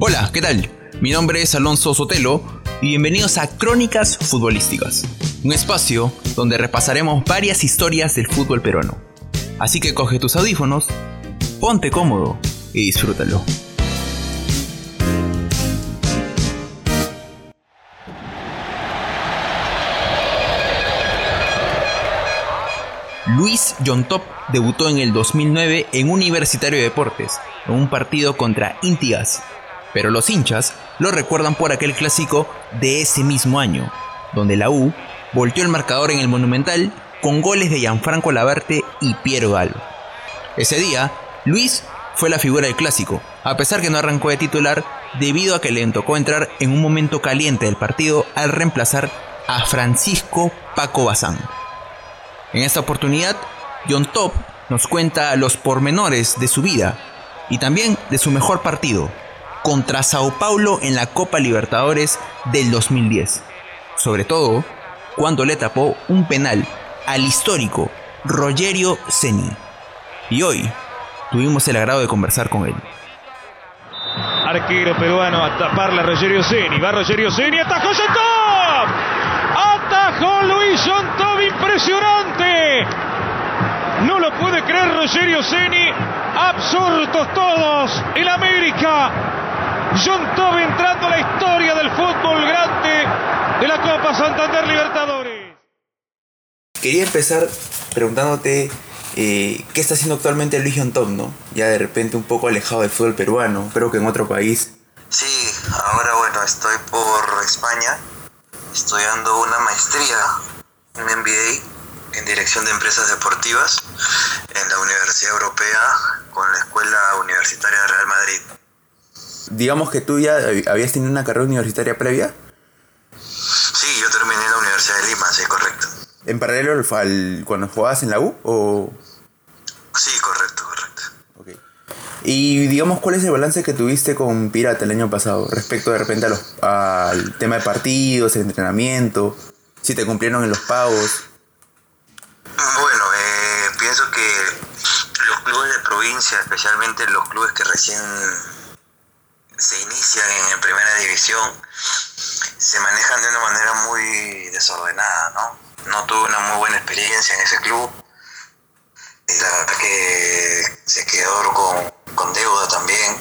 Hola, ¿qué tal? Mi nombre es Alonso Sotelo y bienvenidos a Crónicas Futbolísticas, un espacio donde repasaremos varias historias del fútbol peruano. Así que coge tus audífonos, ponte cómodo y disfrútalo. Luis John Top debutó en el 2009 en Universitario de Deportes, en un partido contra Intigas, pero los hinchas lo recuerdan por aquel clásico de ese mismo año, donde la U volteó el marcador en el Monumental con goles de Gianfranco Lavarte y Piero Galo. Ese día, Luis fue la figura del clásico, a pesar que no arrancó de titular debido a que le tocó entrar en un momento caliente del partido al reemplazar a Francisco Paco Bazán. En esta oportunidad, John Top nos cuenta los pormenores de su vida y también de su mejor partido contra Sao Paulo en la Copa Libertadores del 2010. Sobre todo, cuando le tapó un penal al histórico Rogerio Ceni. Y hoy tuvimos el agrado de conversar con él. Arquero peruano a taparle a Rogerio Ceni. Va Rogerio Ceni, atajó Top. Atajó Luis Top, impresionante. No lo puede creer Rogerio Ceni. Absurdos todos. El América. John Top entrando a la historia del fútbol grande de la Copa Santander Libertadores. Quería empezar preguntándote eh, qué está haciendo actualmente Luis John Top, ¿no? Ya de repente un poco alejado del fútbol peruano, creo que en otro país. Sí, ahora bueno, estoy por España estudiando una maestría, un MBA en dirección de empresas deportivas en la Universidad Europea con la Escuela Universitaria de Real Madrid. Digamos que tú ya habías tenido una carrera universitaria previa. Sí, yo terminé en la Universidad de Lima, sí, correcto. ¿En paralelo al, cuando jugabas en la U o...? Sí, correcto, correcto. Okay. Y digamos, ¿cuál es el balance que tuviste con Pirata el año pasado respecto de repente a los, al tema de partidos, el entrenamiento, si te cumplieron en los pagos? Bueno, eh, pienso que los clubes de provincia, especialmente los clubes que recién se inician en primera división, se manejan de una manera muy desordenada, ¿no? No tuve una muy buena experiencia en ese club. Y la verdad que se quedó con, con deuda también.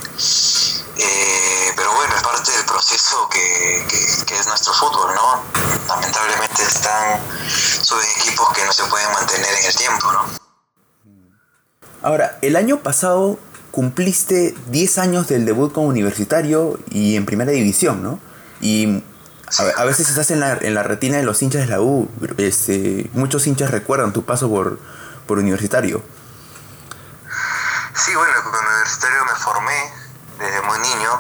Eh, pero bueno, es parte del proceso que, que, que, es nuestro fútbol, ¿no? Lamentablemente están suben equipos que no se pueden mantener en el tiempo, ¿no? Ahora, el año pasado cumpliste 10 años del debut como universitario y en primera división, ¿no? Y a, veces estás en la, en la retina de los hinchas de la U. Este, muchos hinchas recuerdan tu paso por, por universitario. Sí, bueno, como universitario me formé desde muy niño.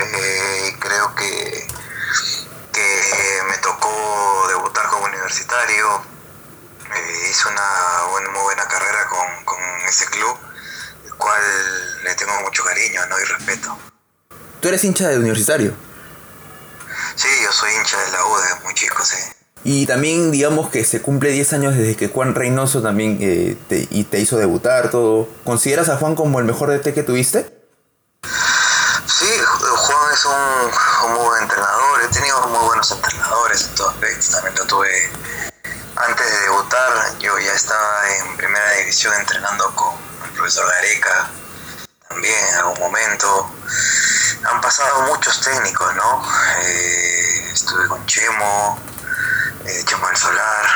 Eh, creo que, que me tocó debutar como universitario. Eh, hice una muy buena carrera con, con ese club, cual le tengo mucho cariño ¿no? y respeto. ¿Tú eres hincha de universitario? Sí, yo soy hincha de la U desde muy chico, sí. Y también digamos que se cumple 10 años desde que Juan Reynoso también eh, te, y te hizo debutar, todo. ¿Consideras a Juan como el mejor DT que tuviste? Sí, Juan es un, un muy buen entrenador. He tenido muy buenos entrenadores en todos aspectos. También lo tuve antes de debutar. Yo ya estaba en primera división entrenando con el profesor Gareca también en algún momento. Han pasado muchos técnicos, ¿no? Eh, estuve con Chemo, eh, Chemo del Solar,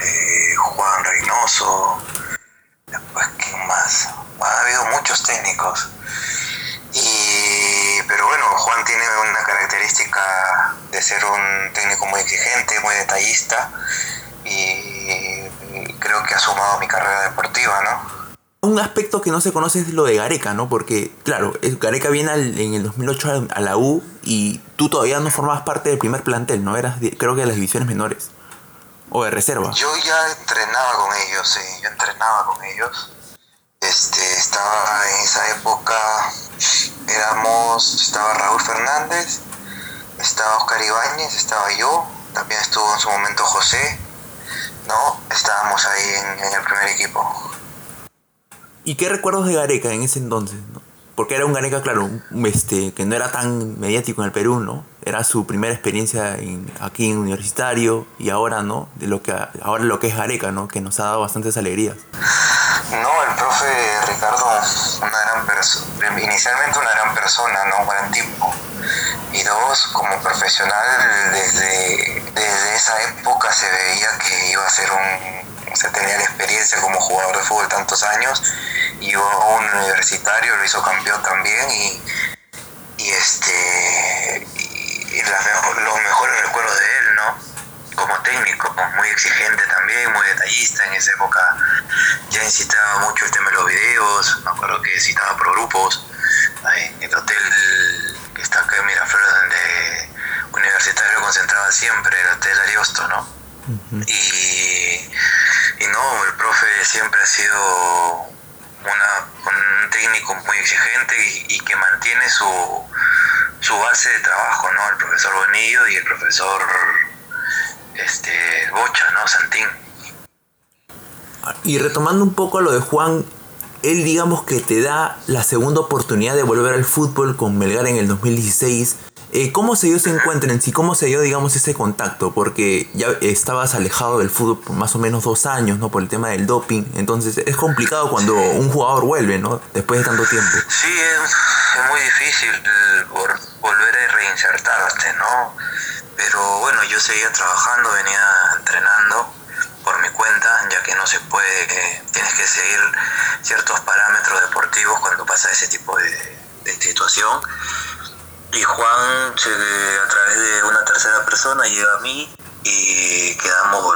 eh, Juan Reynoso, después, ¿quién más? Ha habido muchos técnicos. Y, pero bueno, Juan tiene una característica de ser un técnico muy exigente, muy detallista, y, creo que ha sumado a mi carrera deportiva, ¿no? Un aspecto que no se conoce es lo de Gareca, ¿no? Porque, claro, Gareca viene al, en el 2008 a la U y tú todavía no formabas parte del primer plantel, ¿no? Eras, creo que de las divisiones menores. O de reserva. Yo ya entrenaba con ellos, sí. Yo entrenaba con ellos. Este, estaba en esa época, éramos, estaba Raúl Fernández, estaba Oscar Ibáñez, estaba yo, también estuvo en su momento José, ¿no? Estábamos ahí en, en el primer equipo. ¿Y qué recuerdos de Gareca en ese entonces? ¿no? porque era un Gareca, claro, este, que no era tan mediático en el Perú, ¿no? Era su primera experiencia aquí en universitario y ahora, ¿no? De lo que ahora lo que es Gareca, ¿no? Que nos ha dado bastantes alegrías. No, el profe Ricardo, una gran persona, inicialmente una gran persona, ¿no? Un gran tipo. Y dos, como profesional, desde, desde esa época se veía que iba a ser un, o sea, tenía la experiencia como jugador de fútbol tantos años y un universitario, lo hizo campeón también y, y este y, los mejores recuerdos de él, ¿no? Como técnico, muy exigente también, muy detallista en esa época, ya incitaba mucho el tema de los videos, me acuerdo que citaba por grupos, en el hotel está acá en Miraflores donde universitario concentraba siempre, el hotel Ariosto, ¿no? y, y no, el profe siempre ha sido un técnico muy exigente y, que mantiene su, su, base de trabajo, ¿no? El profesor Bonillo y el profesor este, Bocha, ¿no? Santín. Y retomando un poco lo de Juan, él digamos que te da la segunda oportunidad de volver al fútbol con Melgar en el 2016 eh, ¿Cómo se dio ese encuentro en? ¿Cómo se dio, digamos, ese contacto? Porque ya estabas alejado del fútbol por más o menos dos años, ¿no? Por el tema del doping. Entonces es complicado cuando un jugador vuelve, ¿no? Después de tanto tiempo. Sí, es, muy difícil volver a reinsertarte, ¿no? Pero bueno, yo seguía trabajando, venía entrenando por mi cuenta, ya que no se puede, tienes que seguir ciertos parámetros deportivos cuando pasa ese tipo de, situación y Juan, a través de una tercera persona, llega a mí y quedamos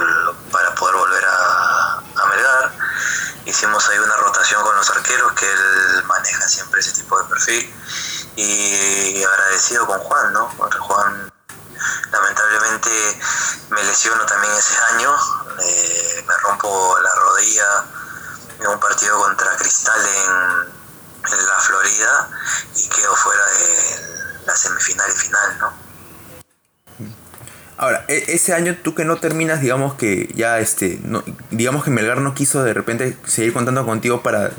para poder volver a, a Melgar. Hicimos ahí una rotación con los arqueros, que él maneja siempre ese tipo de perfil. Y agradecido con Juan, ¿no? Juan lamentablemente me lesiono también ese año, eh, me rompo la rodilla en un partido contra Cristal en, en la Florida y quedo fuera de la semifinal y final, ¿no? Ahora, e, ese año tú que no terminas, digamos que ya este, no, digamos que Melgar no quiso de repente seguir contando contigo para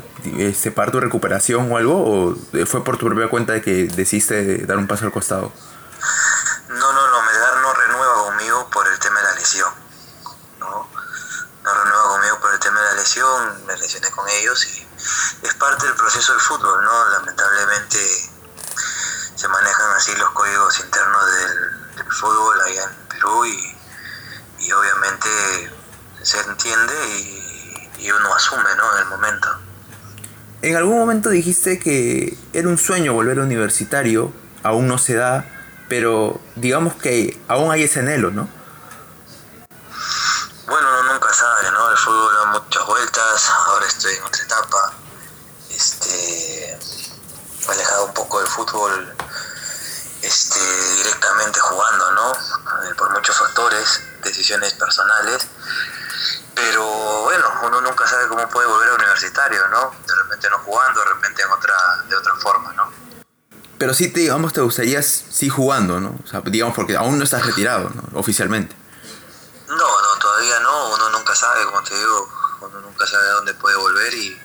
separar tu recuperación o algo, o fue por tu propia cuenta de que decidiste dar un paso al costado? No, no, no, Melgar no renueva conmigo por el tema de la lesión, ¿no? No renueva conmigo por el tema de la lesión, me lesioné con ellos y es parte del proceso del fútbol, ¿no? Lamentablemente se manejan así los códigos internos del, fútbol allá en Perú y, obviamente se entiende y, uno asume ¿no? en el momento. En algún momento dijiste que era un sueño volver universitario, aún no se da, pero digamos que aún hay ese anhelo, ¿no? Bueno, uno nunca sabe, ¿no? El fútbol da muchas vueltas, ahora estoy en otra etapa, este, alejado un poco del fútbol este, directamente jugando, ¿no? Eh, por muchos factores, decisiones personales. Pero bueno, uno nunca sabe cómo puede volver a universitario, ¿no? De repente no jugando, de repente en otra, de otra forma, ¿no? Pero sí, te, digamos, te gustaría sí jugando, ¿no? O sea, digamos, porque aún no estás retirado, ¿no? Oficialmente. No, no, todavía no. Uno nunca sabe, como te digo, uno nunca sabe a dónde puede volver y,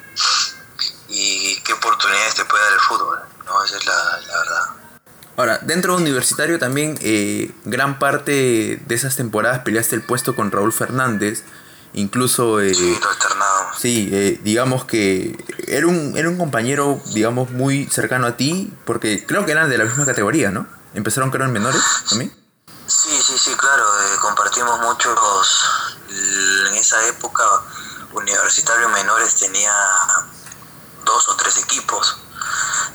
y qué oportunidades te puede dar el fútbol, ¿no? Esa es la, la verdad. Ahora, dentro de universitario también eh, gran parte de esas temporadas peleaste el puesto con Raúl Fernández. Incluso... Eh, sí. Sí, eh, digamos que era un, era un compañero, digamos, muy cercano a ti, porque creo que eran de la misma categoría, ¿no? Empezaron creo en menores también. Sí, sí, sí, claro, compartimos muchos, en esa época Universitario Menores tenía dos o tres equipos,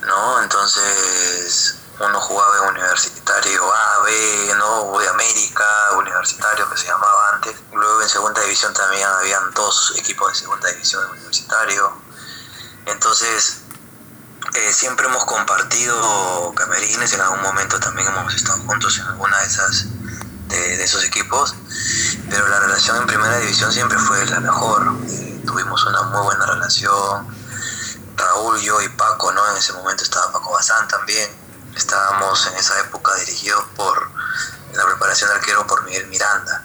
¿no? Entonces uno jugaba en universitario A, B, ¿no? de América, universitario que se llamaba antes. Luego en segunda división también habían dos equipos de segunda división de universitario. Entonces, eh, siempre hemos compartido camerines, en algún momento también hemos estado juntos en alguna de esas de, esos equipos, pero la relación en primera división siempre fue la mejor. Eh, tuvimos una muy buena relación. Raúl, yo y Paco, ¿no? En ese momento estaba Paco Bazán también Estábamos en esa época dirigidos por la preparación de arquero por Miguel Miranda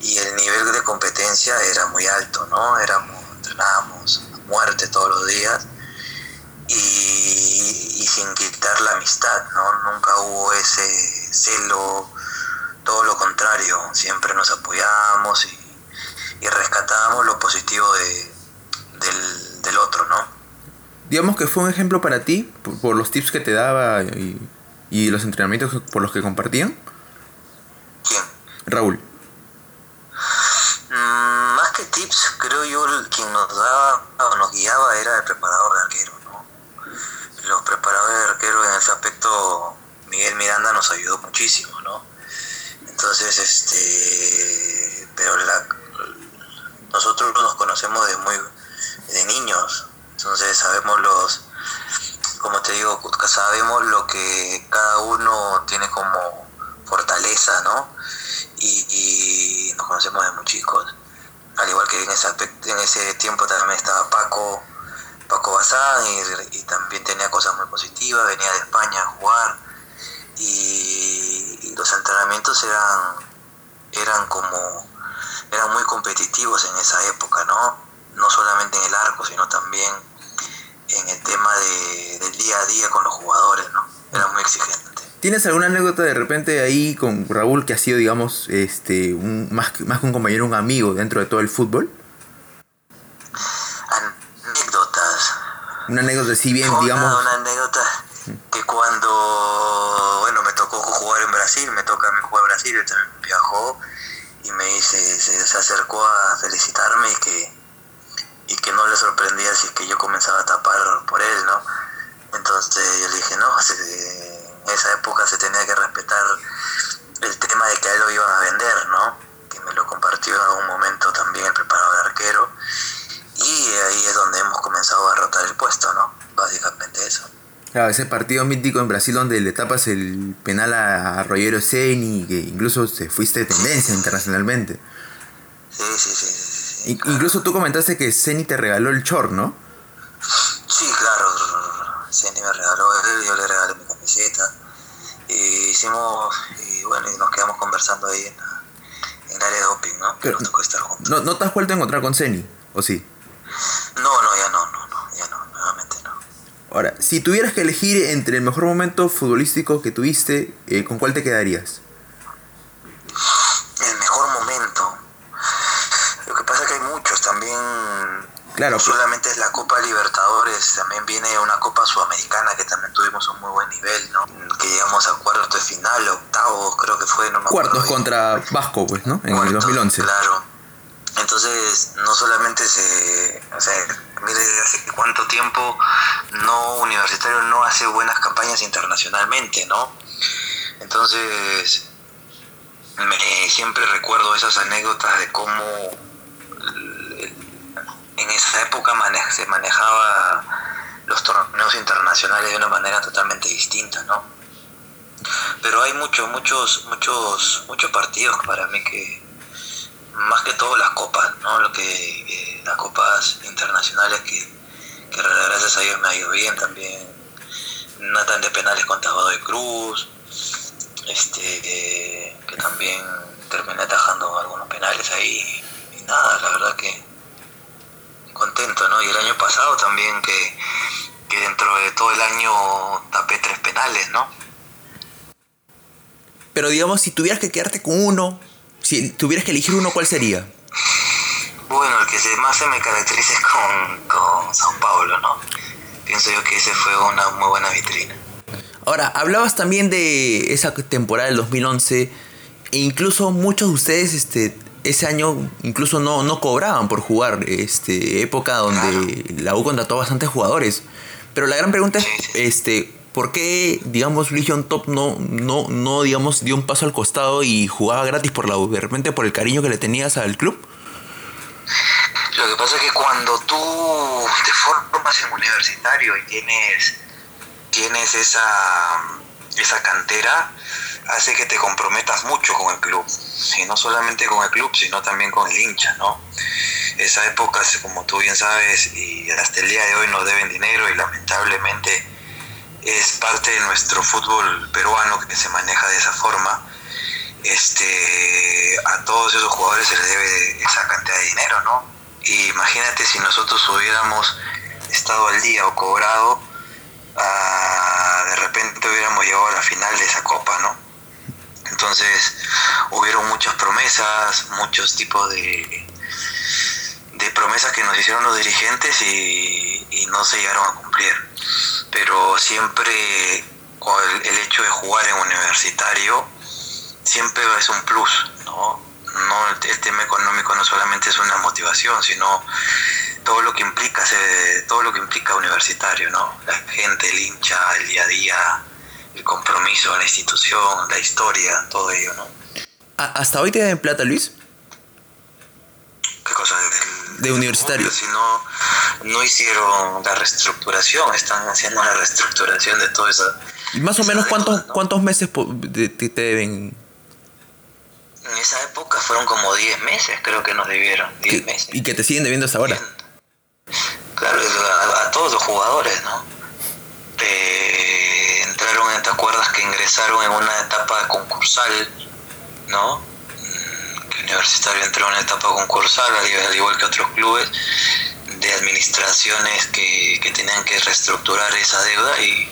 y el nivel de competencia era muy alto, ¿no? Éramos, entrenábamos a muerte todos los días y, sin quitar la amistad, ¿no? Nunca hubo ese celo, todo lo contrario, siempre nos apoyábamos y, rescatábamos lo positivo de, del, otro, ¿no? Digamos que fue un ejemplo para ti, por, los tips que te daba y, y los entrenamientos por los que compartían. ¿Quién? Raúl. Mm, más que tips, creo yo, quien nos daba o nos guiaba era el preparador de arquero, ¿no? Los preparadores de arquero en ese aspecto, Miguel Miranda nos ayudó muchísimo, ¿no? Entonces, este, pero la, nosotros nos conocemos de muy, de niños, entonces sabemos los, como te digo, sabemos lo que cada uno tiene como fortaleza, ¿no? Y, nos conocemos de muy chicos. Al igual que en ese, en ese tiempo también estaba Paco, Paco Bazán y, también tenía cosas muy positivas, venía de España a jugar y, los entrenamientos eran, eran como, eran muy competitivos en esa época, ¿no? No solamente en el arco, sino también en el tema de, del día a día con los jugadores, ¿no? Era muy exigente. ¿Tienes alguna anécdota de repente ahí con Raúl que ha sido, digamos, este, un, más, más que un compañero, un amigo dentro de todo el fútbol? Anécdotas. Una anécdota, si bien, digamos. Una anécdota que cuando, bueno, me tocó jugar en Brasil, me toca jugar en Brasil, él también viajó y me dice, se, acercó a felicitarme y que, y que no le sorprendía si es que yo comenzaba a tapar por él, ¿no? Entonces yo le dije, no, en esa época se tenía que respetar el tema de que a él lo iban a vender, ¿no? Que me lo compartió en algún momento también el preparador arquero. Y ahí es donde hemos comenzado a rotar el puesto, ¿no? Básicamente eso. Claro, ese partido mítico en Brasil donde le tapas el penal a Rogero Ceni, que incluso se fuiste de tendencia internacionalmente. Sí. sí, Incluso tú comentaste que Ceni te regaló el short, ¿no? Sí, claro. Ceni me regaló él, yo le regalé mi camiseta. Y hicimos, y bueno, y nos quedamos conversando ahí en, en el área de doping, ¿no? Pero, nos tocó estar juntos. ¿no, ¿No te has vuelto a encontrar con Ceni? ¿O sí? No, no, ya no, no, no, ya no, nuevamente no. Ahora, si tuvieras que elegir entre el mejor momento futbolístico que tuviste, eh, ¿con cuál te quedarías? El mejor momento. Lo que pasa es que hay muchos. También Claro. No solamente es la Copa Libertadores, también viene una Copa Sudamericana que también tuvimos un muy buen nivel, ¿no? Que llegamos a cuartos de final, octavos, creo que fue, no me Cuartos contra Vasco, pues, ¿no? En el 2011. Claro. Entonces, no solamente se. O sea, mire, hace cuánto tiempo no Universitario no hace buenas campañas internacionalmente, ¿no? Entonces, me, siempre recuerdo esas anécdotas de cómo en esa época se manejaba los torneos internacionales de una manera totalmente distinta, ¿no? Pero hay muchos, muchos, muchos, muchos partidos para mí que, más que todo las copas, ¿no? Lo que, las copas internacionales que, que gracias a Dios me ha ido bien también. Natan de penales contra Godoy Cruz, este, que también terminé atajando algunos penales ahí. Y nada, la verdad que contento, ¿no? Y el año pasado también que, dentro de todo el año tapé tres penales, ¿no? Pero digamos, si tuvieras que quedarte con uno, si tuvieras que elegir uno, ¿cuál sería? Bueno, el que más se me caracteriza es con, con Sao Paulo, ¿no? Pienso yo que ese fue una muy buena vitrina. Ahora, hablabas también de esa temporada del 2011 e incluso muchos de ustedes este, ese año incluso no, no cobraban por jugar, este, época donde la U contrató bastantes jugadores. Pero la gran pregunta es, este, ¿por qué, digamos, Legion Top no, no, no, digamos, dio un paso al costado y jugaba gratis por la U? ¿De repente por el cariño que le tenías al club? Lo que pasa es que cuando tú te formas en universitario y tienes, tienes esa, esa cantera, hace que te comprometas mucho con el club, y no solamente con el club, sino también con el hincha, ¿no? Esa época, como tú bien sabes, y hasta el día de hoy nos deben dinero y lamentablemente es parte de nuestro fútbol peruano que se maneja de esa forma. Este, a todos esos jugadores se les debe esa cantidad de dinero, ¿no? Y imagínate si nosotros hubiéramos estado al día o cobrado a repente hubiéramos llegado a la final de esa copa, ¿no? Entonces hubieron muchas promesas, muchos tipos de, de promesas que nos hicieron los dirigentes y, no se llegaron a cumplir. Pero siempre el, hecho de jugar en universitario siempre es un plus, ¿no? no el tema económico no solamente es una motivación, sino todo lo que implica todo lo que implica universitario, ¿no? La gente, el hincha, el día a día, el compromiso, la institución, la historia, todo ello, ¿no? ¿Hasta hoy te dan plata, Luis? ¿Qué cosa? de universitario. Si no, no hicieron la reestructuración, están haciendo la reestructuración de todo eso. ¿Y más o menos cuántos, cuántos meses te deben en esa época fueron como 10 meses, creo que nos debieron. 10 meses. ¿Y que te siguen debiendo hasta ahora? Claro, a, todos los jugadores, ¿no? Entraron, ¿te acuerdas que ingresaron en una etapa concursal, ¿no? Mm, que Universitario entró en una etapa concursal, al igual que otros clubes, de administraciones que, que tenían que reestructurar esa deuda y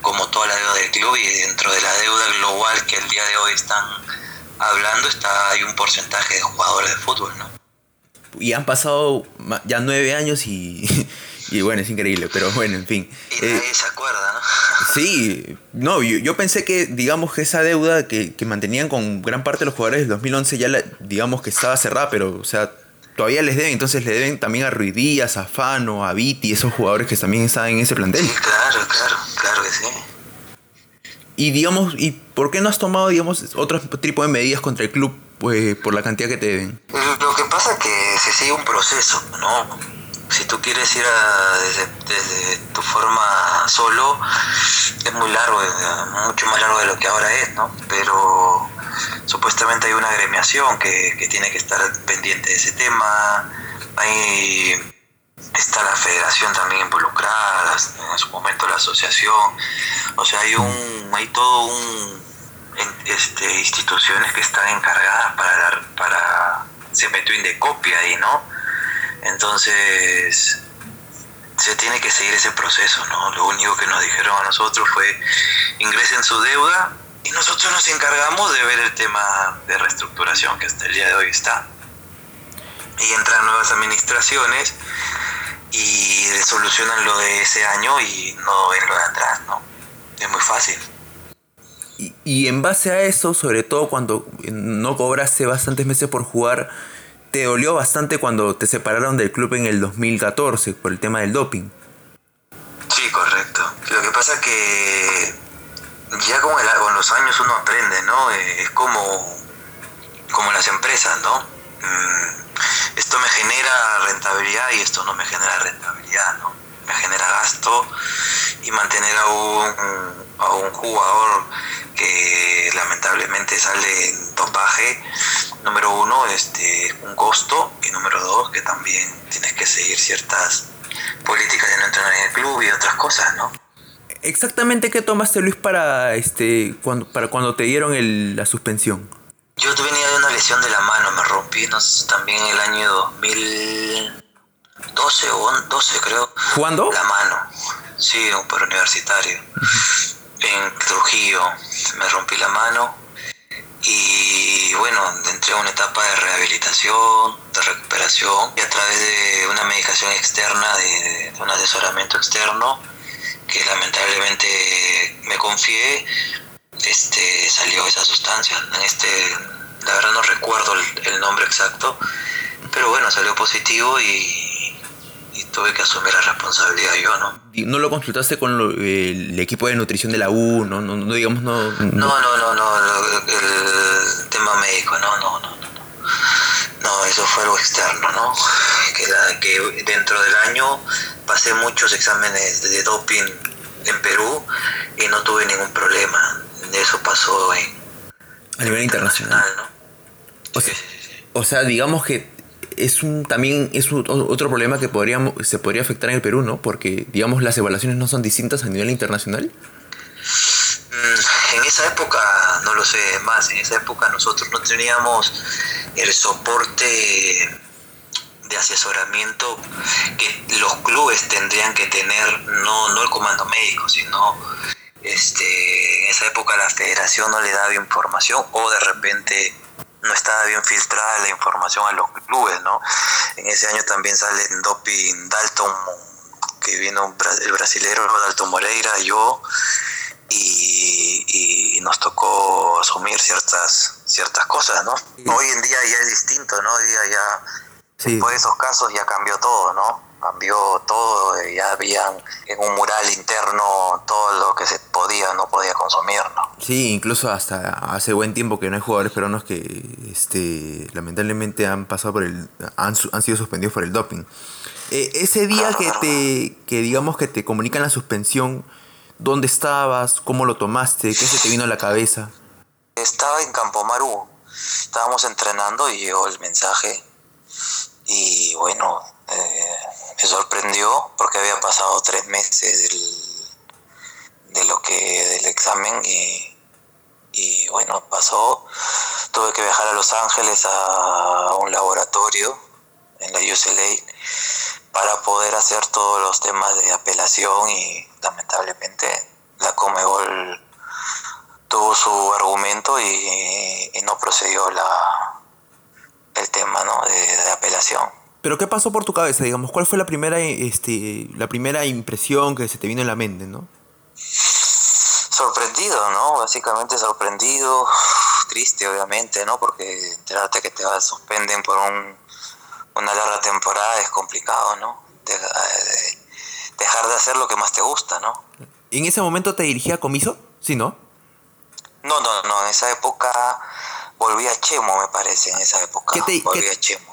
como toda la deuda del club y dentro de la deuda global que el día de hoy están hablando está hay un porcentaje de jugadores de fútbol, ¿no? Y han pasado ya nueve años y, y bueno, es increíble, pero bueno, en fin. Y nadie eh, se. Sí, no, yo, pensé que, digamos, que esa deuda que, que, mantenían con gran parte de los jugadores del 2011 ya, la, digamos, que estaba cerrada, pero, o sea, todavía les deben, entonces le deben también a Ruidías, a Fano, a Viti, esos jugadores que también estaban en ese plantel. Sí, claro, claro, claro que sí. Y digamos, ¿y por qué no has tomado, digamos, otro tipo de medidas contra el club pues, por la cantidad que te deben? Lo que pasa es que se sigue un proceso, ¿no? Tú quieres ir a, desde, tu forma solo, es muy largo, mucho más largo de lo que ahora es, ¿no? Pero supuestamente hay una agremiación que, que tiene que estar pendiente de ese tema, hay está la federación también involucrada, en su momento la asociación, o sea, hay un, hay todo un este, instituciones que están encargadas para dar, para se metió de copia ahí, ¿no? Entonces se tiene que seguir ese proceso, ¿no? Lo único que nos dijeron a nosotros fue ingresen su deuda y nosotros nos encargamos de ver el tema de reestructuración que hasta el día de hoy está. Y entran nuevas administraciones y solucionan lo de ese año y no ven lo de atrás, ¿no? Es muy fácil. Y, y en base a eso, sobre todo cuando no cobraste bastantes meses por jugar, te dolió bastante cuando te separaron del club en el 2014 por el tema del doping. Sí, correcto. Lo que pasa es que ya con, con los años uno aprende, ¿no? Eh, es como, como las empresas, ¿no? Mm, esto me genera rentabilidad y esto no me genera rentabilidad, ¿no? Me genera gasto y mantener a un, a un jugador que lamentablemente sale en topaje, número uno, este, un costo y número dos, que también tienes que seguir ciertas políticas de no entrenar en el club y otras cosas, ¿no? Exactamente qué tomaste Luis para este cuando para cuando te dieron el, la suspensión. Yo venía de una lesión de la mano, me rompí no sé, también el año 2012 o 12 creo. ¿Cuándo? La mano, sí, por universitario. En Trujillo me rompí la mano y bueno, entré a una etapa de rehabilitación, de recuperación y a través de una medicación externa, de, de un asesoramiento externo que lamentablemente me confié, este, salió esa sustancia. En este, la verdad no recuerdo el, nombre exacto, pero bueno, salió positivo y, tuve que asumir la responsabilidad yo, ¿no? ¿No lo consultaste con el equipo de nutrición de la U? No, no, no digamos, no, no. No, no, no, el, tema médico, no, no, no, no. No, eso fue algo externo, ¿no? Que, la, que dentro del año pasé muchos exámenes de doping en Perú y no tuve ningún problema eso pasó en, a nivel internacional, ¿no? O sea, o sea, digamos que es un también es otro problema que podríamos se podría afectar en el Perú, ¿no? Porque digamos las evaluaciones no son distintas a nivel internacional. Mm, en esa época no lo sé más, en esa época nosotros no teníamos el soporte de asesoramiento que los clubes tendrían que tener, no, no el comando médico, sino este, en esa época la federación no le daba información o de repente no estaba bien filtrada la información a los clubes, ¿no? En ese año también sale en doping Dalton, que vino el brasilero Dalton Moreira, yo, y, nos tocó asumir ciertas ciertas cosas, ¿no? Hoy en día ya es distinto, ¿no? Hoy día ya, después de esos casos ya cambió todo, ¿no? Cambió todo, ya habían en un mural interno todo lo que se podía, no podía consumir, ¿no? Sí, incluso hasta hace buen tiempo que no hay jugadores peruanos que este, lamentablemente han pasado por el, han, han sido suspendidos por el doping. Eh, ese día que te, que digamos que te comunican la suspensión, ¿dónde estabas? ¿Cómo lo tomaste? ¿Qué se te vino a la cabeza? Estaba en Campo Maru, estábamos entrenando y llegó el mensaje y bueno, eh, me sorprendió porque había pasado tres meses de lo que del examen y, bueno, pasó. Tuve que viajar a Los Ángeles a un laboratorio en la UCLA para poder hacer todos los temas de apelación y lamentablemente la Comebol tuvo su argumento y, no procedió la, el tema ¿no? de apelación. Pero ¿qué pasó por tu cabeza, digamos? ¿Cuál fue la primera, este, la primera impresión que se te vino en la mente, no? Sorprendido, ¿no? Básicamente sorprendido, triste obviamente, ¿no? Porque enterarte que te suspenden por un, una larga temporada es complicado, ¿no? dejar de hacer lo que más te gusta, ¿no? ¿En ese momento te dirigía a comiso? Sí, ¿no? No, no, no, en esa época volví a Chemo, me parece, en esa época. ¿Qué te,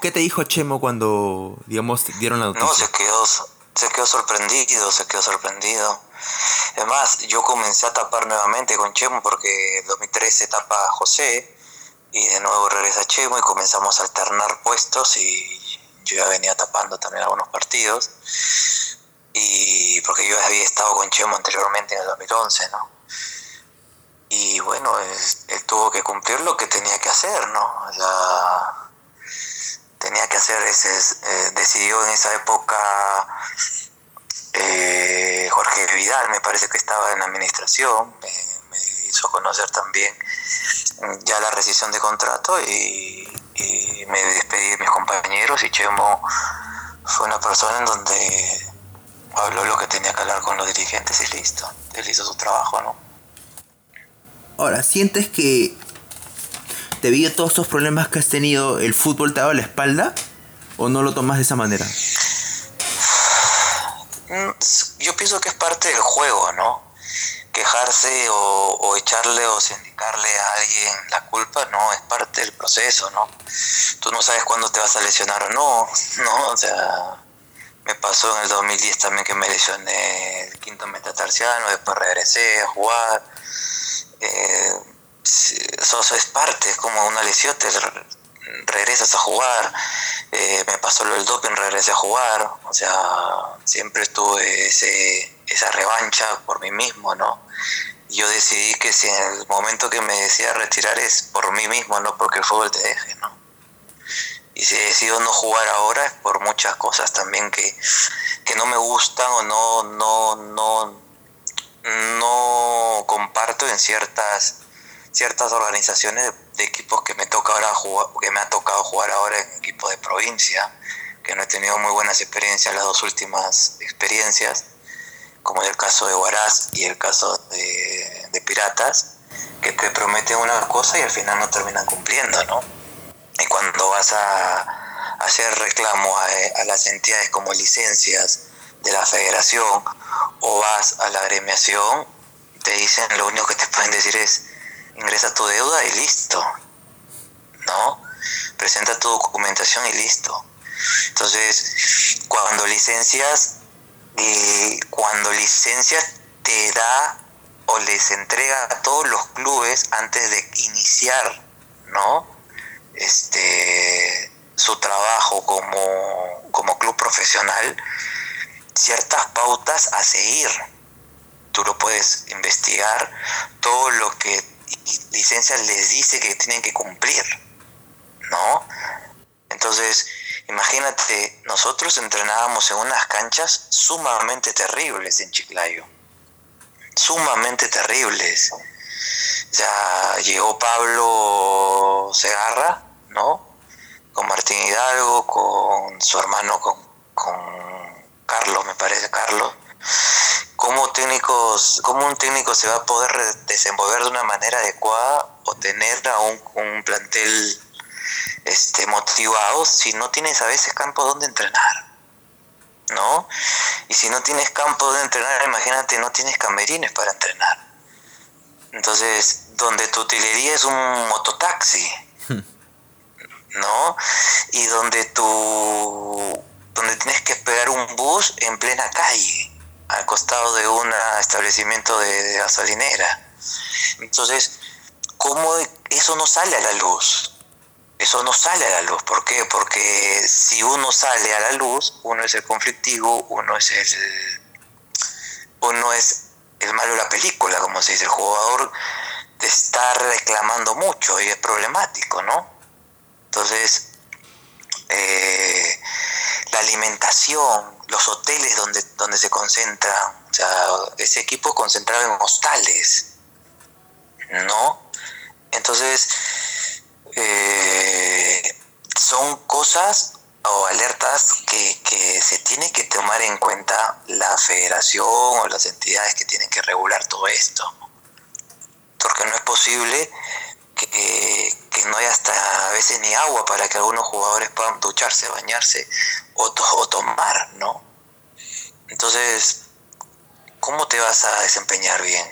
¿qué, te dijo Chemo cuando, digamos, dieron la noticia? No, se quedó, se quedó sorprendido, se quedó sorprendido. Además, yo comencé a tapar nuevamente con Chemo porque en 2013 tapa José y de nuevo regresa Chemo y comenzamos a alternar puestos y yo ya venía tapando también algunos partidos y porque yo había estado con Chemo anteriormente en el 2011, ¿no? Y bueno, él, tuvo que cumplir lo que tenía que hacer, ¿no? Sea, tenía que hacer ese, eh, decidió en esa época eh, Jorge Vidal, me parece que estaba en la administración, me hizo conocer también ya la rescisión de contrato y, me despedí de mis compañeros y Chemo fue una persona en donde habló lo que tenía que hablar con los dirigentes y listo, él hizo su trabajo, ¿no? Ahora, ¿sientes que debido a todos estos problemas que has tenido, el fútbol te ha dado la espalda? ¿O no lo tomas de esa manera? Mm, yo pienso que es parte del juego, ¿no? Quejarse o, echarle o sindicarle a alguien la culpa, no, es parte del proceso, ¿no? Tú no sabes cuándo te vas a lesionar o no, ¿no? O sea, me pasó en el 2010 también que me lesioné el quinto metatarsiano, después regresé a jugar eh, es parte, es como una lesión, regresas a jugar, eh, me pasó lo del doping, regresé a jugar, o sea, siempre estuve ese, esa revancha por mí mismo, ¿no? Yo decidí que si en el momento que me decía retirar es por mí mismo, no porque el fútbol te deje, ¿no? Y si decido no jugar ahora es por muchas cosas también que, que no me gustan o no, no, no, no comparto en ciertas ciertas organizaciones de, equipos que me toca ahora jugar, que me ha tocado jugar ahora en equipos de provincia, que no he tenido muy buenas experiencias las dos últimas experiencias, como el caso de Huaraz y el caso de, Piratas, que te prometen una cosa y al final no terminan cumpliendo, ¿no? Y cuando vas a hacer reclamos a las entidades como licencias de la federación o vas a la agremiación, te dicen lo único que te pueden decir es ingresa tu deuda y listo. ¿No? Presenta tu documentación y listo. Entonces, cuando licencias, cuando licencias te da o les entrega a todos los clubes antes de iniciar, ¿no? Este su trabajo como, como club profesional, ciertas pautas a seguir. Tú lo puedes investigar, todo lo que licencias les dice que tienen que cumplir, ¿no? Entonces, imagínate, nosotros entrenábamos en unas canchas sumamente terribles en Chiclayo, sumamente terribles. Ya llegó Pablo Segarra, ¿no? Con Martín Hidalgo, con su hermano, con, con Carlos, me parece, Carlos. ¿Cómo, técnicos, ¿Cómo un técnico se va a poder desenvolver de una manera adecuada o tener a un, un plantel este, motivado si no tienes a veces campo donde entrenar? ¿no? Y si no tienes campo donde entrenar, imagínate, no tienes camerines para entrenar. Entonces, donde tu utilería es un mototaxi, ¿no? Y donde tu donde tienes que esperar un bus en plena calle, al costado de un establecimiento de, gasolinera. Entonces, ¿cómo eso no sale a la luz? Eso no sale a la luz. ¿Por qué? Porque si uno sale a la luz, uno es el conflictivo, uno es el uno es el malo de la película, como se dice, el jugador está reclamando mucho y es problemático, ¿no? Entonces, eh, la alimentación, los hoteles donde, donde se concentra, o sea, ese equipo concentrado en hostales, ¿no? Entonces, eh, son cosas o alertas que, que, se tiene que tomar en cuenta la federación o las entidades que tienen que regular todo esto. Porque no es posible que, que no haya hasta a veces ni agua para que algunos jugadores puedan ducharse, bañarse o, o tomar, ¿no? Entonces, ¿cómo te vas a desempeñar bien?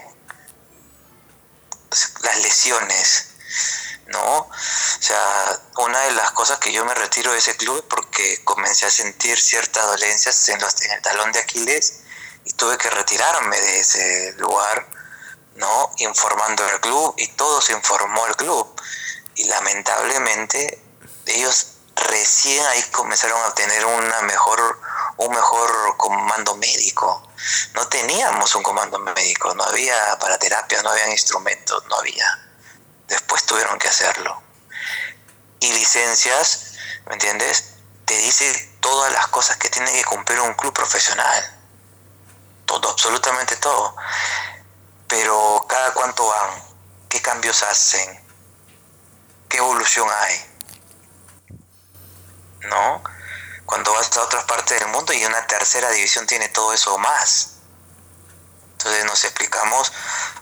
Las lesiones, ¿no? O sea, una de las cosas que yo me retiro de ese club es porque comencé a sentir ciertas dolencias en, los, en el talón de Aquiles y tuve que retirarme de ese lugar, ¿no? Informando al club y todo se informó al club. Y lamentablemente ellos recién ahí comenzaron a tener una mejor, un mejor comando médico. No teníamos un comando médico, no había para terapia, no había instrumentos, no había después tuvieron que hacerlo. Y licencias, ¿me entiendes? Te dice todas las cosas que tiene que cumplir un club profesional. Todo, absolutamente todo. Pero cada cuánto van, qué cambios hacen, qué evolución hay. ¿No? Cuando vas a otras partes del mundo y una tercera división tiene todo eso más. Entonces nos explicamos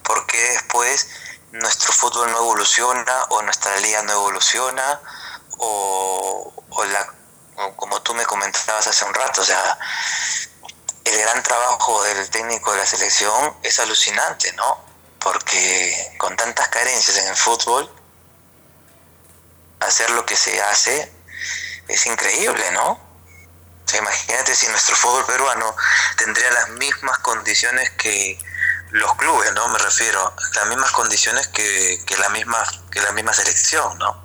por qué después nuestro fútbol no evoluciona o nuestra liga no evoluciona o, la, como tú me comentabas hace un rato, o sea, el gran trabajo del técnico de la selección es alucinante, ¿no? Porque con tantas carencias en el fútbol, hacer lo que se hace es increíble, ¿no? O sea, imagínate si nuestro fútbol peruano tendría las mismas condiciones que, los clubes, ¿no? Me refiero, las mismas condiciones que, que, la, misma, que la misma selección, ¿no?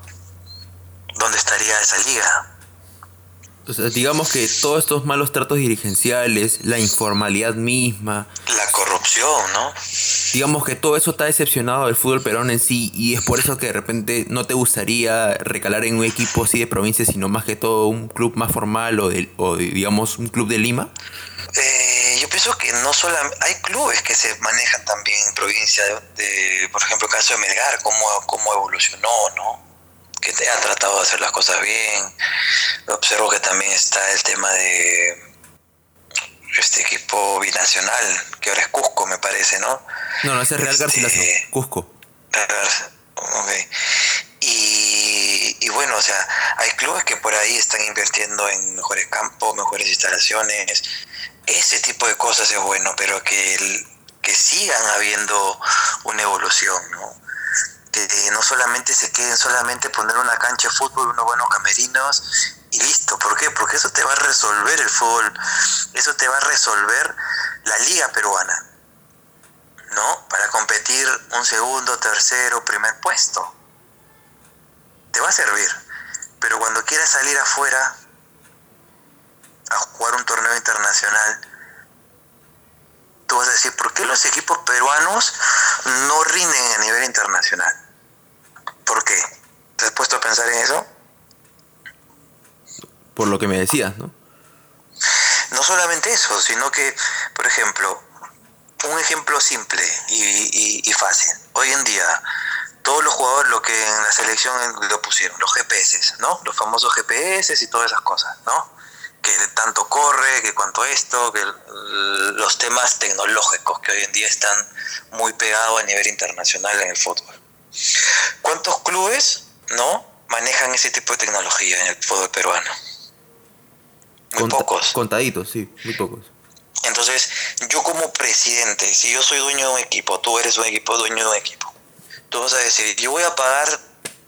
¿Dónde estaría esa liga? O sea, digamos que todos estos malos tratos dirigenciales, la informalidad misma. La corrupción, ¿no? Digamos que todo eso está decepcionado del fútbol peruano en sí y es por eso que de repente no te gustaría recalar en un equipo así de provincia, sino más que todo un club más formal o, de, o digamos un club de Lima. Eh, yo pienso que no solamente hay clubes que se manejan también en provincia, de, por ejemplo, el caso de Melgar, cómo, cómo evolucionó, ¿no? Que ha tratado de hacer las cosas bien. Observo que también está el tema de este equipo binacional, que ahora es Cusco, me parece, ¿no? No, no, es Real este, Garcilaso, Cusco. Y, y, bueno, o sea, hay clubes que por ahí están invirtiendo en mejores campos, mejores instalaciones, ese tipo de cosas es bueno, pero que, que sigan habiendo una evolución, ¿no? Que no solamente se queden solamente poner una cancha de fútbol, unos buenos camerinos y listo. ¿Por qué? Porque eso te va a resolver el fútbol, eso te va a resolver la liga peruana, ¿no? Para competir un segundo, tercero, primer puesto. Te va a servir. Pero cuando quieras salir afuera, a jugar un torneo internacional, tú vas a decir, ¿por qué los equipos peruanos no rinden a nivel internacional? ¿Por qué? ¿Te has puesto a pensar en eso? Por lo que me decías, ¿no? No solamente eso, sino que, por ejemplo, un ejemplo simple y, y, fácil. Hoy en día, todos los jugadores, lo que en la selección lo pusieron, los GPS, ¿no? Los famosos GPS y todas esas cosas, ¿no? Que tanto corre, que cuanto esto, que los temas tecnológicos que hoy en día están muy pegados a nivel internacional en el fútbol. ¿Cuántos clubes, no? Manejan ese tipo de tecnología en el fútbol peruano. Muy pocos. Contaditos, sí, muy pocos. Entonces, yo como presidente, si yo soy dueño de un equipo, tú eres un equipo, dueño de un equipo, tú vas a decir, yo voy a pagar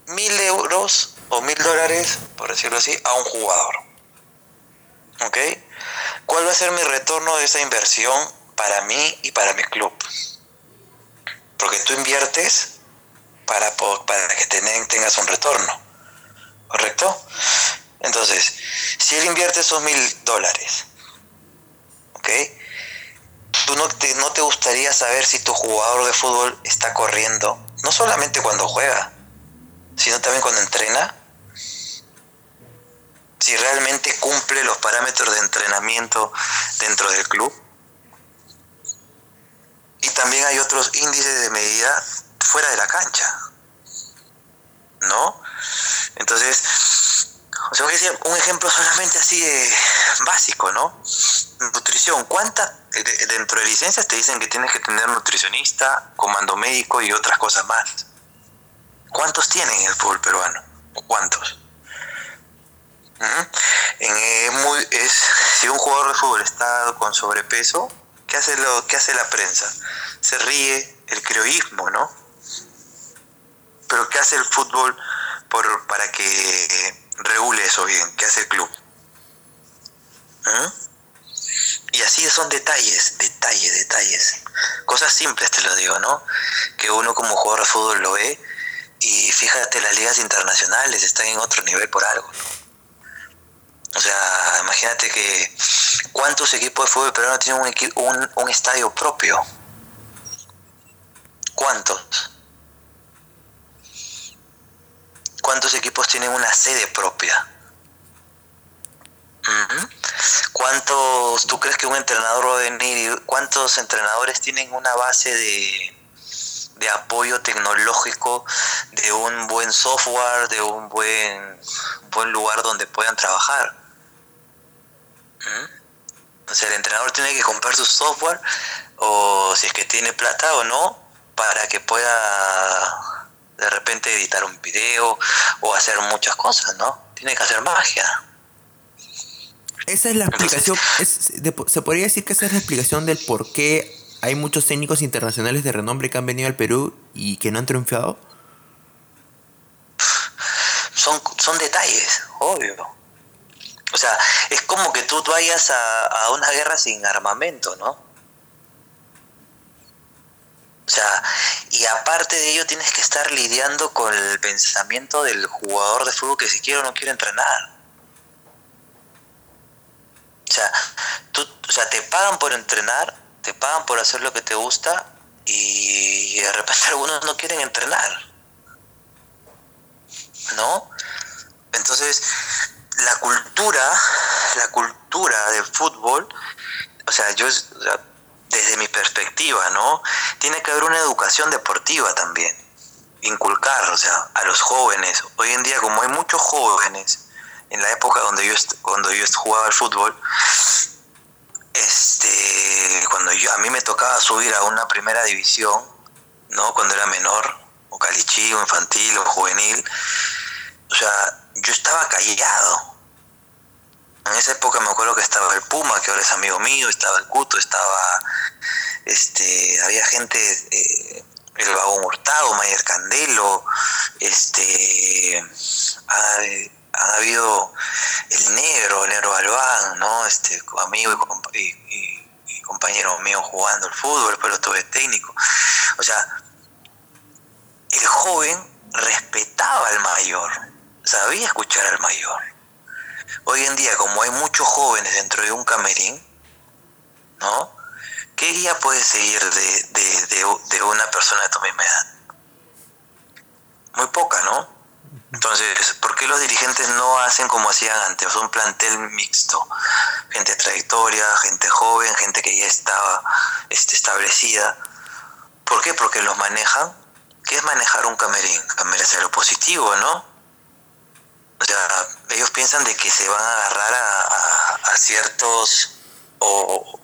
mil euros o mil dólares, por decirlo así, a un jugador. ¿Ok? ¿Cuál va a ser mi retorno de esa inversión para mí y para mi club? Porque tú inviertes para, para que tengas un retorno. ¿Correcto? Entonces, si él invierte esos mil dólares, ¿ok? ¿Tú no te, no te gustaría saber si tu jugador de fútbol está corriendo? No solamente cuando juega, sino también cuando entrena. Si realmente cumple los parámetros de entrenamiento dentro del club. Y también hay otros índices de medida fuera de la cancha. ¿No? Entonces, o sea, un ejemplo solamente así de básico, ¿no? Nutrición. ¿Cuántas dentro de licencias te dicen que tienes que tener nutricionista, comando médico y otras cosas más? ¿Cuántos tienen el fútbol peruano? ¿Cuántos? es muy, es, si un jugador de fútbol está con sobrepeso, ¿qué hace, lo, qué hace la prensa? Se ríe el crioísmo, ¿no? Pero ¿qué hace el fútbol por, para que regule eso bien, que hace el club. ¿Eh? Y así son detalles, detalles, detalles. Cosas simples te lo digo, ¿no? Que uno como jugador de fútbol lo ve y fíjate, las ligas internacionales están en otro nivel por algo. O sea, imagínate que cuántos equipos de fútbol pero tienen un, un, un estadio propio. ¿Cuántos? ¿Cuántos equipos tienen una sede propia? ¿Cuántos, tú crees que un entrenador va a venir? ¿Cuántos entrenadores tienen una base de, apoyo tecnológico, de un buen software, de un buen, buen lugar donde puedan trabajar? O sea, el entrenador tiene que comprar su software o si es que tiene plata o no para que pueda de repente editar un video o hacer muchas cosas, ¿no? Tiene que hacer magia. Esa es la explicación, se podría decir que esa es la explicación del por qué hay muchos técnicos internacionales de renombre que han venido al Perú y que no han triunfado. Son, son detalles, obvio. O sea, es como que tú vayas a, a una guerra sin armamento, ¿no? O sea, y aparte de ello tienes que estar lidiando con el pensamiento del jugador de fútbol que si quiere o no quiere entrenar. O sea, tú, o sea, te pagan por entrenar, te pagan por hacer lo que te gusta y de repente algunos no quieren entrenar. ¿No? Entonces, la cultura, la cultura del fútbol, o sea, yo, desde mi perspectiva, ¿no? Tiene que haber una educación deportiva también, inculcar, o sea, a los jóvenes. Hoy en día, como hay muchos jóvenes, en la época donde yo, cuando yo jugaba al fútbol, este, cuando yo, a mí me tocaba subir a una primera división, ¿no? Cuando era menor, o calichí, o infantil, o juvenil, o sea, yo estaba callado, en esa época me acuerdo que estaba el Puma, que ahora es amigo mío, estaba el Cuto, estaba, este, había gente, eh, el Vagón Hurtado, Mayer Candelo, este, ha, habido el Negro, el Negro Albán, ¿no? Este, amigo y, compañero mío jugando el fútbol, pero tuve técnico. O sea, el joven respetaba al mayor, sabía escuchar al mayor Hoy en día, como hay muchos jóvenes dentro de un camerín, ¿no? ¿Qué guía puede seguir de, una persona de tu misma edad? Muy poca, ¿no? Entonces, ¿por qué los dirigentes no hacen como hacían antes, un plantel mixto? gente de trayectoria, gente joven, gente que ya estaba este, establecida. ¿Por qué? Porque los manejan. ¿Qué es manejar un camerín? Camerín es lo positivo, ¿no? O sea, ellos piensan de que se van a agarrar a, ciertos o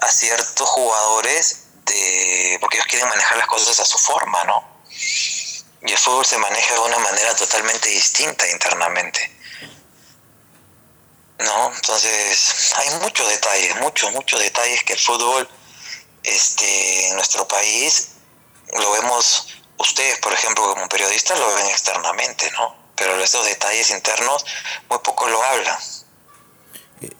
a ciertos jugadores de porque ellos quieren manejar las cosas a su forma, ¿no? Y el fútbol se maneja de una manera totalmente distinta internamente. ¿No? Entonces, hay muchos detalles, muchos, muchos detalles que el fútbol este, en nuestro país lo vemos, ustedes, por ejemplo, como periodistas, lo ven externamente, ¿no? Pero esos detalles internos muy poco lo hablan.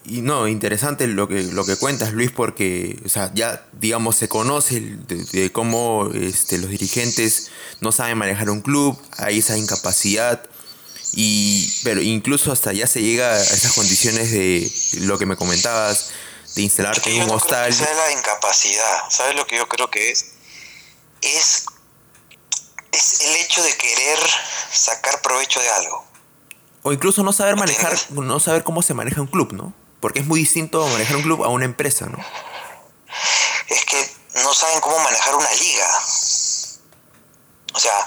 Y no, interesante lo que, lo que cuentas, Luis, porque o sea, ya, digamos, se conoce de, cómo este, los dirigentes no saben manejar un club, hay esa incapacidad, y, pero incluso hasta ya se llega a esas condiciones de lo que me comentabas, de instalarte en un hostal. Esa es la incapacidad, ¿sabes lo que yo creo que es? Es, es el hecho de querer sacar provecho de algo. O incluso no saber manejar, no saber cómo se maneja un club, ¿no? Porque es muy distinto manejar un club a una empresa, ¿no? Es que no saben cómo manejar una liga. O sea,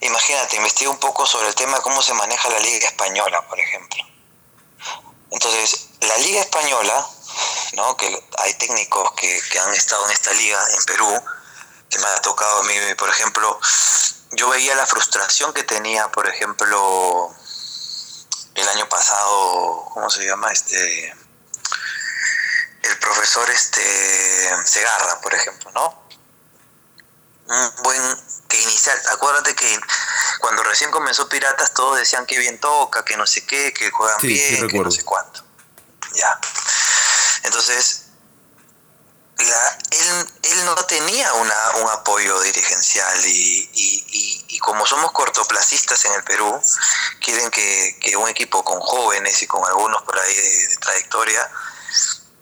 imagínate, investiga un poco sobre el tema de cómo se maneja la liga española, por ejemplo. Entonces, la liga española, ¿no? Que hay técnicos que, que han estado en esta liga en Perú, que me ha tocado a mí, por ejemplo, yo veía la frustración que tenía, por ejemplo, el año pasado, ¿cómo se llama? Este el profesor este Segarra, por ejemplo, ¿no? Un buen que inicial, acuérdate que cuando recién comenzó Piratas todos decían que bien toca, que no sé qué, que juegan bien, que no sé cuánto. Ya. Entonces, él, él, no tenía una, un apoyo dirigencial y, y, y, como somos cortoplacistas en el Perú, quieren que, que, un equipo con jóvenes y con algunos por ahí de, trayectoria,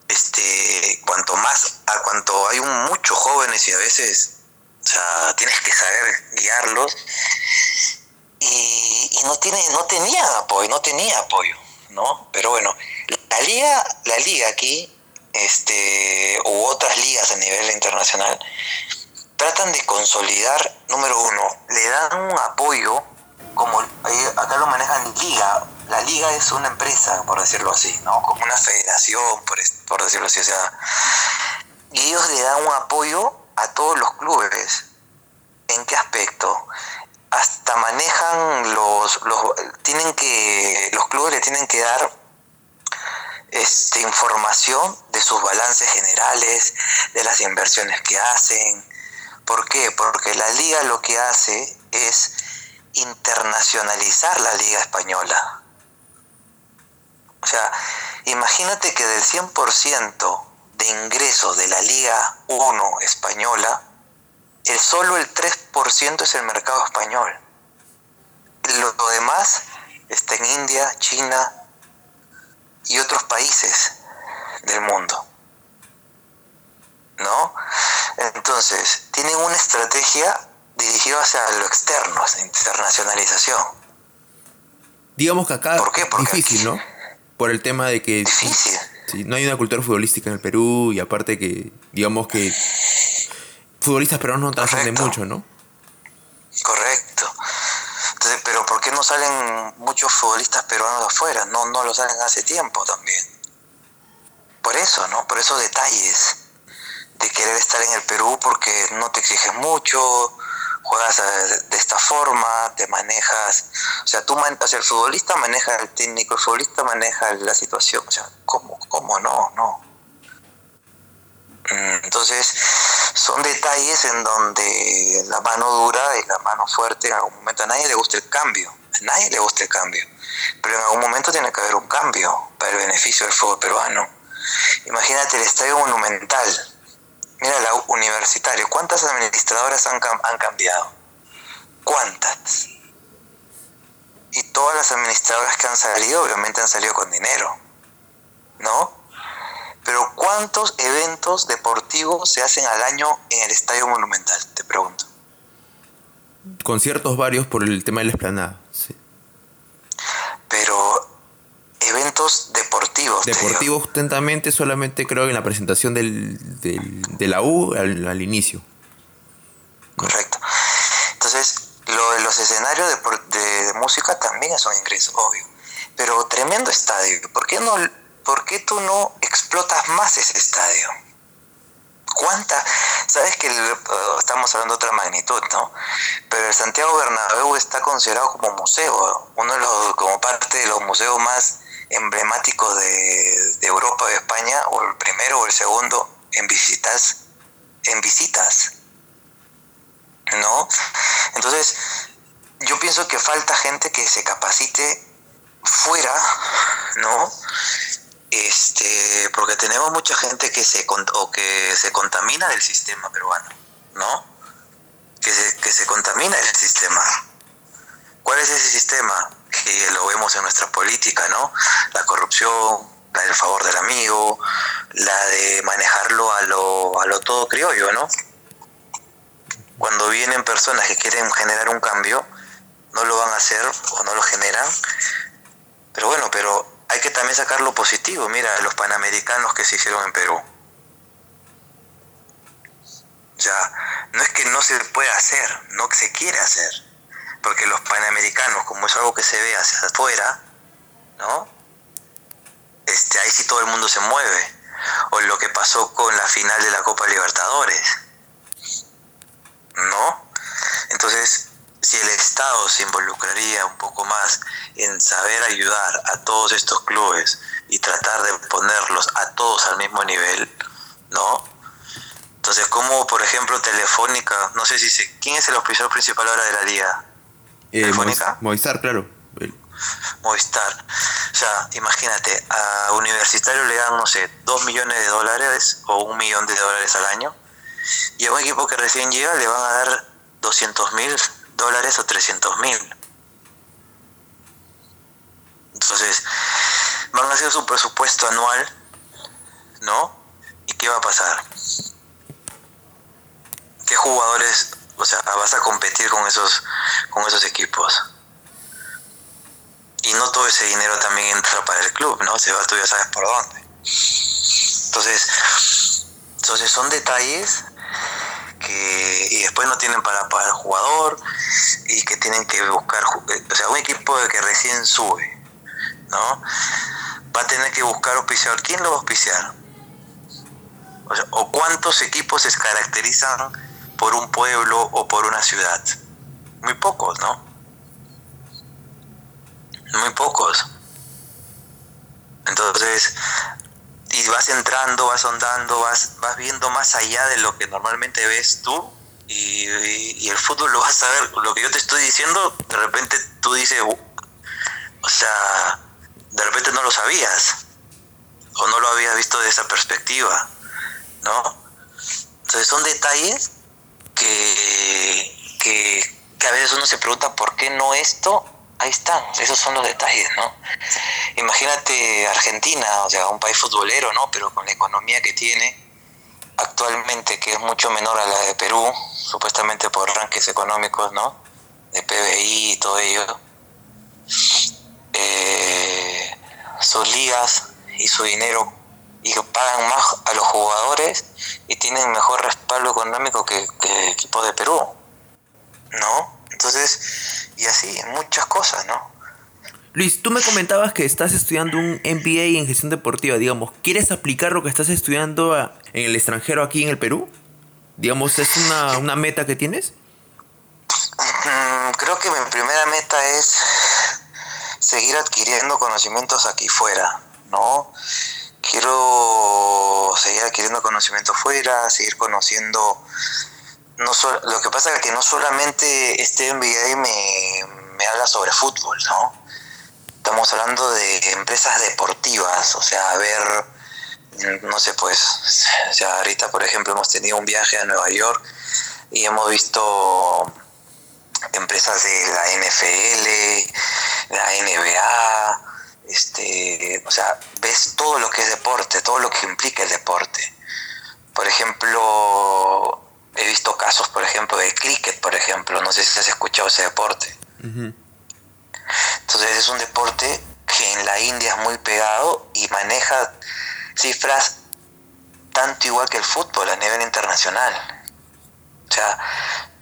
este, cuanto más, a cuanto hay un, muchos jóvenes y a veces, o sea, tienes que saber guiarlos y, no tiene, no tenía apoyo, no tenía apoyo, ¿no? Pero bueno, la liga, la liga aquí este, u otras ligas a nivel internacional, tratan de consolidar, número uno, le dan un apoyo, como acá lo manejan liga, la liga es una empresa, por decirlo así, ¿no? Como una federación, por, por decirlo así, o sea, y ellos le dan un apoyo a todos los clubes. ¿En qué aspecto? Hasta manejan los, los tienen que, los clubes le tienen que dar este, información de sus balances generales, de las inversiones que hacen. ¿Por qué? Porque la liga lo que hace es internacionalizar la liga española. O sea, imagínate que del 100% de ingresos de la Liga 1 española, el solo el 3% es el mercado español. Lo demás está en India, China, y otros países del mundo. ¿No? Entonces, tienen una estrategia dirigida hacia lo externo, hacia internacionalización. Digamos que acá es difícil, ¿no? Por el tema de que difícil. no hay una cultura futbolística en el Perú y aparte que, digamos que futbolistas peruanos no trascienden mucho, ¿no? Correcto pero ¿por qué no salen muchos futbolistas peruanos afuera? No, no lo salen hace tiempo también. Por eso, ¿no? Por esos detalles de querer estar en el Perú porque no te exiges mucho, juegas eh, de esta forma, te manejas, o sea, tú o sea, el futbolista maneja el técnico, el futbolista maneja la situación, o sea, ¿cómo, cómo no? No. Mm, entonces, son detalles en donde la mano dura y la mano fuerte en algún momento a nadie le gusta el cambio, a nadie le gusta el cambio, pero en algún momento tiene que haber un cambio para el beneficio del fútbol peruano. Imagínate el estadio monumental, mira la universitario, ¿cuántas administradoras han, han cambiado? ¿Cuántas? Y todas las administradoras que han salido obviamente han salido con dinero, ¿no? Pero ¿cuántos eventos deportivos se hacen al año en el Estadio Monumental? Te pregunto. Conciertos varios por el tema de la esplanada, sí. Pero eventos deportivos, Deportivo atentamente solamente creo en la presentación del, de la U al, inicio. Correcto. Entonces, lo, los escenarios de, de, música también es un ingreso, obvio. Pero tremendo estadio. ¿Por qué, no, ¿Por qué tú no explotas más ese estadio? ¿Cuánta? Sabes que uh, estamos hablando de otra magnitud, ¿no? Pero el Santiago Bernabéu está considerado como museo, uno de los, como parte de los museos más emblemáticos de, de Europa, de España, o el primero o el segundo en visitas, en visitas, ¿no? Entonces, yo pienso que falta gente que se capacite fuera, ¿no? Este, porque tenemos mucha gente que se, o que se contamina del sistema peruano, ¿no? Que se, que se contamina del sistema. ¿Cuál es ese sistema? Que lo vemos en nuestra política, ¿no? La corrupción, la del favor del amigo, la de manejarlo a lo, a lo todo criollo, ¿no? Cuando vienen personas que quieren generar un cambio, no lo van a hacer o no lo generan. Pero bueno, pero hay que también sacar lo positivo. Mira, los panamericanos que se hicieron en Perú. Ya, no es que no se pueda hacer, no que se quiere hacer. Porque los panamericanos, como es algo que se ve hacia afuera, ¿no? Este, ahí sí todo el mundo se mueve. O lo que pasó con la final de la Copa Libertadores. ¿No? Entonces, si el Estado se involucraría un poco más en saber ayudar a todos estos clubes y tratar de ponerlos a todos al mismo nivel, ¿no? Entonces, como por ejemplo Telefónica, no sé si se, ¿quién es el oficial principal ahora de la liga? Eh, Telefónica. Movistar, claro. Movistar. O sea, imagínate, a Universitario le dan, no sé, dos millones de dólares o un millón de dólares al año. Y a un equipo que recién llega le van a dar 200 mil dólares o 300 mil. Entonces, van a hacer su presupuesto anual, ¿no? ¿Y qué va a pasar? ¿Qué jugadores, o sea, vas a competir con esos, con esos equipos? Y no todo ese dinero también entra para el club, ¿no? Se va, tú ya sabes por dónde. Entonces, entonces son detalles que y después no tienen para pagar jugador y que tienen que buscar, o sea, un equipo que recién sube ¿no? Va a tener que buscar auspiciador. ¿Quién lo va a auspiciar? O, cuántos equipos se caracterizan por un pueblo o por una ciudad? Muy pocos, ¿no? Muy pocos. Entonces, y vas entrando, vas ondando, vas, vas viendo más allá de lo que normalmente ves tú y, el fútbol lo vas a ver. Lo que yo te estoy diciendo, de repente tú dices, o sea, de repente no lo sabías o no lo habías visto de esa perspectiva, ¿no? Entonces son detalles que, que, a veces uno se pregunta por qué no esto, ahí están, esos son los detalles, ¿no? Imagínate Argentina, o sea, un país futbolero, ¿no? Pero con la economía que tiene actualmente, que es mucho menor a la de Perú, supuestamente por arranques económicos, ¿no? De PBI y todo ello. Eh, sus ligas y su dinero y pagan más a los jugadores y tienen mejor respaldo económico que, que equipos de Perú, ¿no? Entonces, y así, muchas cosas, ¿no? Luis, tú me comentabas que estás estudiando un MBA en gestión deportiva, digamos, ¿quieres aplicar lo que estás estudiando en el extranjero aquí en el Perú? Digamos, ¿es una, una meta que tienes? Mm, creo que mi primera meta es seguir adquiriendo conocimientos aquí fuera, ¿no? Quiero seguir adquiriendo conocimiento fuera, seguir conociendo... No lo que pasa es que no solamente este MBA me, me habla sobre fútbol, ¿no? Estamos hablando de empresas deportivas, o sea, ver, no sé, pues, o sea, ahorita, por ejemplo, hemos tenido un viaje a Nueva York y hemos visto empresas de la NFL, la NBA, este, o sea, ves todo lo que es deporte, todo lo que implica el deporte. Por ejemplo, he visto casos, por ejemplo, de cricket, por ejemplo, no sé si has escuchado ese deporte. Entonces es un deporte que en la India es muy pegado y maneja cifras tanto igual que el fútbol a nivel internacional. O sea,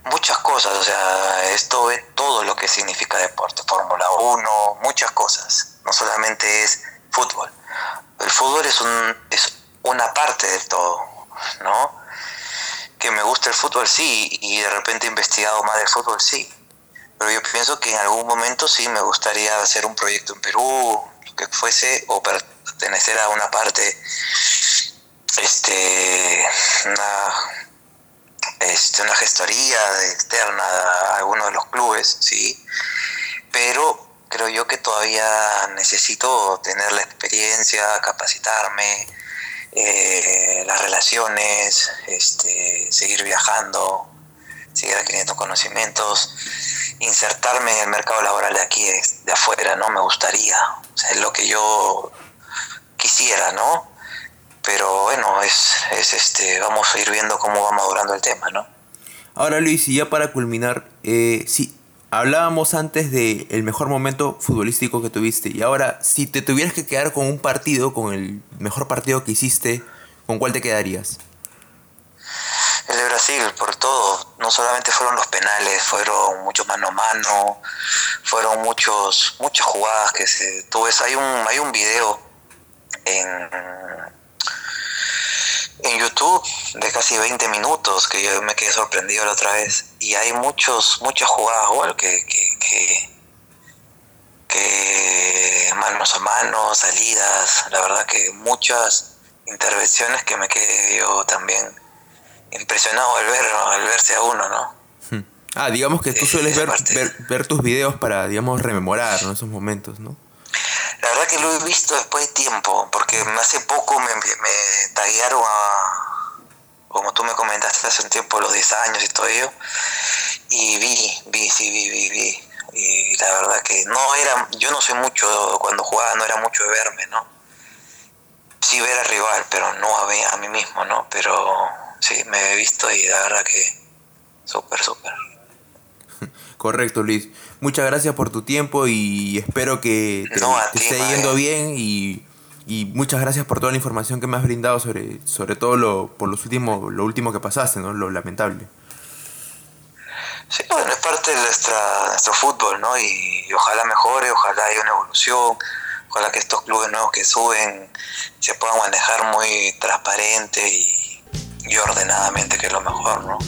muchas cosas, o sea, esto ve todo lo que significa deporte, Fórmula 1, muchas cosas, no solamente es fútbol. El fútbol es, un, es una parte de todo, ¿no? Que me gusta el fútbol, sí, y de repente he investigado más del fútbol, sí. Pero yo pienso que en algún momento sí me gustaría hacer un proyecto en Perú, que fuese, o pertenecer a una parte este, una, este, una gestoría externa a alguno de los clubes, sí, pero creo yo que todavía necesito tener la experiencia, capacitarme, eh, las relaciones, este, seguir viajando, seguir adquiriendo conocimientos, insertarme en el mercado laboral de aquí, de afuera, ¿no? Me gustaría, es lo que yo quisiera, ¿no? pero bueno, es, es este, vamos a ir viendo cómo va madurando el tema, ¿no? Ahora Luis, y ya para culminar, eh, sí, hablábamos antes del el mejor momento futbolístico que tuviste, y ahora, si te tuvieras que quedar con un partido, con el mejor partido que hiciste, ¿con cuál te quedarías? El de Brasil, por todo. No solamente fueron los penales, fueron muchos mano a mano, fueron muchos, muchas jugadas que se. Tú ves, hay un, hay un video en, en YouTube de casi 20 minutos que yo me quedé sorprendido la otra vez. Y hay muchos muchas jugadas igual que, que, que, manos a manos salidas. La verdad que muchas intervenciones que me quedé yo también impresionado al ver al verse a uno no hmm. ah digamos que tú sueles ver, ver, tus videos para digamos rememorar esos momentos no la verdad que lo he visto después de tiempo, porque hace poco me, me taguearon a, como tú me comentaste hace un tiempo, los 10 años y todo ello, y vi, vi, sí, vi, vi, vi. Y la verdad que no era, yo no sé mucho, cuando jugaba no era mucho de verme, ¿no? Sí ver al rival, pero no a mí, a mí mismo, ¿no? Pero sí, me he visto y la verdad que súper, súper. Correcto, Luis muchas gracias por tu tiempo y espero que te, esté yendo bien y, muchas gracias por toda la información que me has brindado sobre, sobre todo lo, por los últimos, lo último que pasaste, ¿no? Lo lamentable. Sí, bueno, es parte de nuestra, nuestro fútbol, ¿no? Y, ojalá mejore, ojalá haya una evolución, ojalá que estos clubes nuevos que suben se puedan manejar muy transparente y, y ordenadamente, que es lo mejor, ¿no?